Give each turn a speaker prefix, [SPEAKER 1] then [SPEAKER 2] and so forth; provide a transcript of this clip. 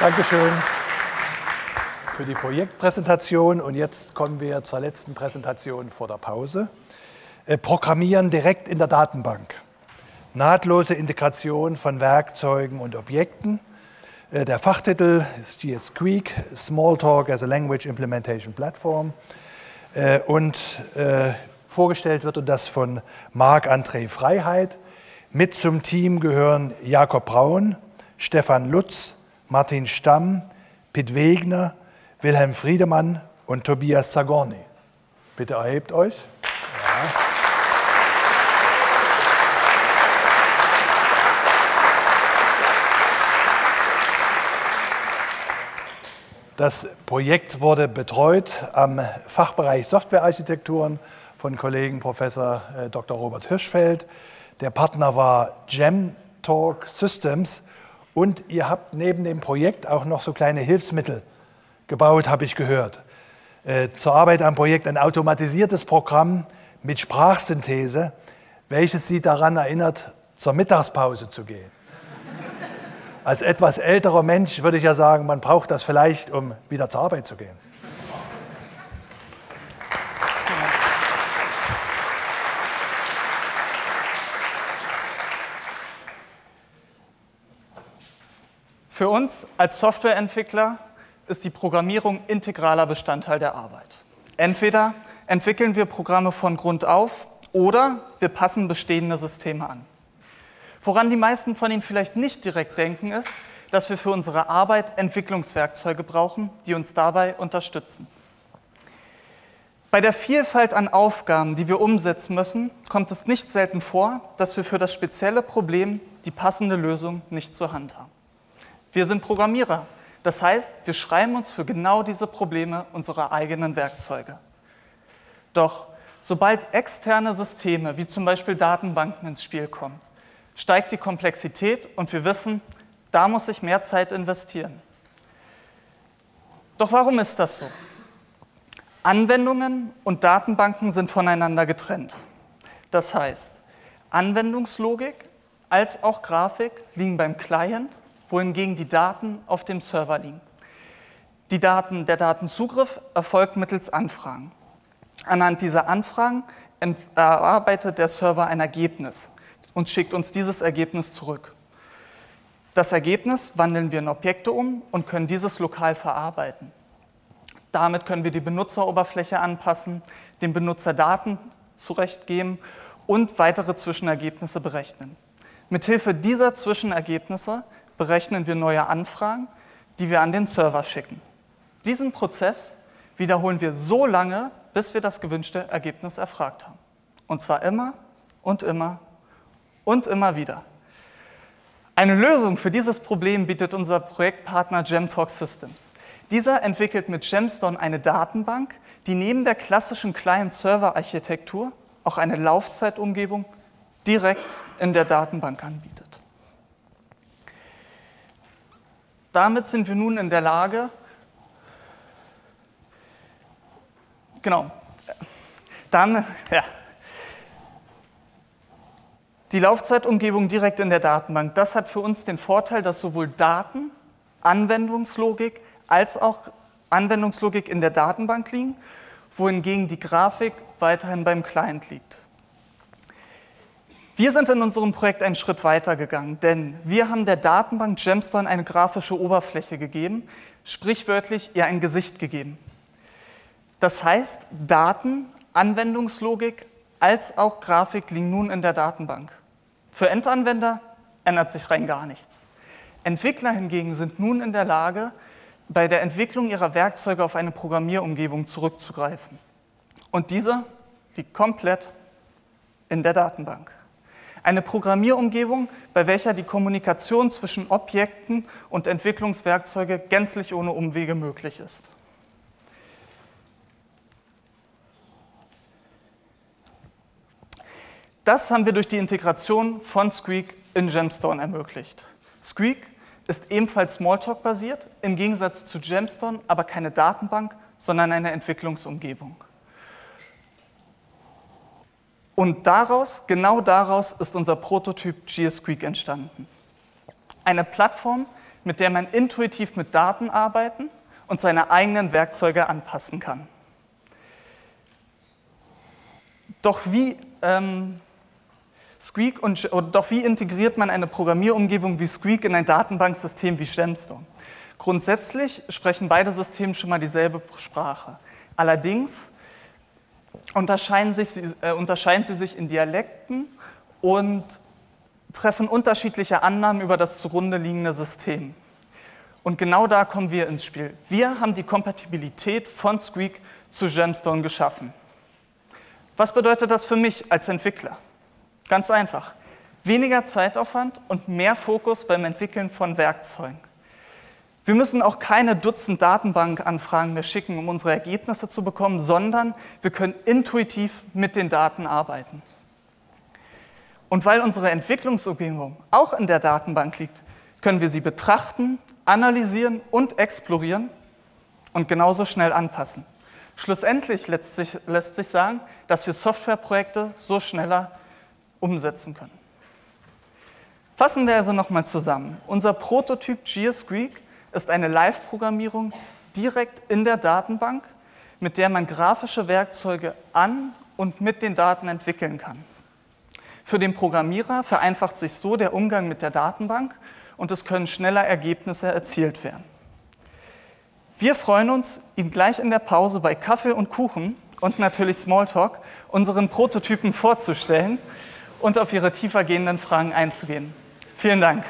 [SPEAKER 1] Dankeschön für die Projektpräsentation. Und jetzt kommen wir zur letzten Präsentation vor der Pause. Äh, Programmieren direkt in der Datenbank. Nahtlose Integration von Werkzeugen und Objekten. Äh, Der Fachtitel ist GS Squeak, Smalltalk as a Language Implementation Platform. Äh, Und vorgestellt wird das von Marc-André Freiheit. Mit zum Team gehören Jakob Braun, Stefan Lutz, Martin Stamm, Pitt Wegner, Wilhelm Friedemann und Tobias Zagorni. Bitte erhebt euch. Das Projekt wurde betreut am Fachbereich Softwarearchitekturen von Kollegen Professor äh, Dr. Robert Hirschfeld. Der Partner war Gemtalk Systems und ihr habt neben dem Projekt auch noch so kleine Hilfsmittel gebaut, habe ich gehört. Äh, Zur Arbeit am Projekt ein automatisiertes Programm mit Sprachsynthese, welches Sie daran erinnert, zur Mittagspause zu gehen. Als etwas älterer Mensch würde ich ja sagen, man braucht das vielleicht, um wieder zur Arbeit zu gehen.
[SPEAKER 2] Für uns als Softwareentwickler ist die Programmierung integraler Bestandteil der Arbeit. Entweder entwickeln wir Programme von Grund auf oder wir passen bestehende Systeme an. Woran die meisten von Ihnen vielleicht nicht direkt denken, ist, dass wir für unsere Arbeit Entwicklungswerkzeuge brauchen, die uns dabei unterstützen. Bei der Vielfalt an Aufgaben, die wir umsetzen müssen, kommt es nicht selten vor, dass wir für das spezielle Problem die passende Lösung nicht zur Hand haben. Wir sind Programmierer, das heißt, wir schreiben uns für genau diese Probleme unsere eigenen Werkzeuge. Doch sobald externe Systeme wie zum Beispiel Datenbanken ins Spiel kommen, steigt die Komplexität und wir wissen, da muss ich mehr Zeit investieren. Doch warum ist das so? Anwendungen und Datenbanken sind voneinander getrennt. Das heißt, Anwendungslogik als auch Grafik liegen beim Client, wohingegen die Daten auf dem Server liegen. Die Daten, der Datenzugriff erfolgt mittels Anfragen. Anhand dieser Anfragen erarbeitet der Server ein Ergebnis und schickt uns dieses Ergebnis zurück. Das Ergebnis wandeln wir in Objekte um und können dieses lokal verarbeiten. Damit können wir die Benutzeroberfläche anpassen, dem Benutzer Daten zurechtgeben und weitere Zwischenergebnisse berechnen. Mithilfe dieser Zwischenergebnisse berechnen wir neue Anfragen, die wir an den Server schicken. Diesen Prozess wiederholen wir so lange, bis wir das gewünschte Ergebnis erfragt haben. Und zwar immer und immer und immer wieder. Eine Lösung für dieses Problem bietet unser Projektpartner Gemtalk Systems. Dieser entwickelt mit Gemstone eine Datenbank, die neben der klassischen Client-Server-Architektur auch eine Laufzeitumgebung direkt in der Datenbank anbietet. Damit sind wir nun in der Lage, genau, damit, ja, die Laufzeitumgebung direkt in der Datenbank, das hat für uns den Vorteil, dass sowohl Daten, Anwendungslogik als auch Anwendungslogik in der Datenbank liegen, wohingegen die Grafik weiterhin beim Client liegt. Wir sind in unserem Projekt einen Schritt weiter gegangen, denn wir haben der Datenbank Gemstone eine grafische Oberfläche gegeben, sprichwörtlich ihr ein Gesicht gegeben. Das heißt, Daten, Anwendungslogik als auch Grafik liegen nun in der Datenbank. Für Endanwender ändert sich rein gar nichts. Entwickler hingegen sind nun in der Lage, bei der Entwicklung ihrer Werkzeuge auf eine Programmierumgebung zurückzugreifen. Und diese liegt komplett in der Datenbank. Eine Programmierumgebung, bei welcher die Kommunikation zwischen Objekten und Entwicklungswerkzeuge gänzlich ohne Umwege möglich ist. Das haben wir durch die Integration von Squeak in Gemstone ermöglicht. Squeak ist ebenfalls Smalltalk-basiert, im Gegensatz zu Gemstone aber keine Datenbank, sondern eine Entwicklungsumgebung. Und daraus, genau daraus, ist unser Prototyp GSQuick entstanden. Eine Plattform, mit der man intuitiv mit Daten arbeiten und seine eigenen Werkzeuge anpassen kann. Doch wie, ähm, Squeak und, doch wie integriert man eine Programmierumgebung wie Squeak in ein Datenbanksystem wie Gemstone? Grundsätzlich sprechen beide Systeme schon mal dieselbe Sprache. Allerdings unterscheiden, sich, äh, unterscheiden sie sich in Dialekten und treffen unterschiedliche Annahmen über das zugrunde liegende System. Und genau da kommen wir ins Spiel. Wir haben die Kompatibilität von Squeak zu Gemstone geschaffen. Was bedeutet das für mich als Entwickler? Ganz einfach. Weniger Zeitaufwand und mehr Fokus beim Entwickeln von Werkzeugen. Wir müssen auch keine Dutzend Datenbankanfragen mehr schicken, um unsere Ergebnisse zu bekommen, sondern wir können intuitiv mit den Daten arbeiten. Und weil unsere Entwicklungsumgebung auch in der Datenbank liegt, können wir sie betrachten, analysieren und explorieren und genauso schnell anpassen. Schlussendlich lässt sich, lässt sich sagen, dass wir Softwareprojekte so schneller umsetzen können. Fassen wir also nochmal zusammen. Unser Prototyp GeoSqueak ist eine Live-Programmierung direkt in der Datenbank, mit der man grafische Werkzeuge an und mit den Daten entwickeln kann. Für den Programmierer vereinfacht sich so der Umgang mit der Datenbank und es können schneller Ergebnisse erzielt werden. Wir freuen uns, Ihnen gleich in der Pause bei Kaffee und Kuchen und natürlich Smalltalk unseren Prototypen vorzustellen und auf Ihre tiefer gehenden Fragen einzugehen. Vielen Dank.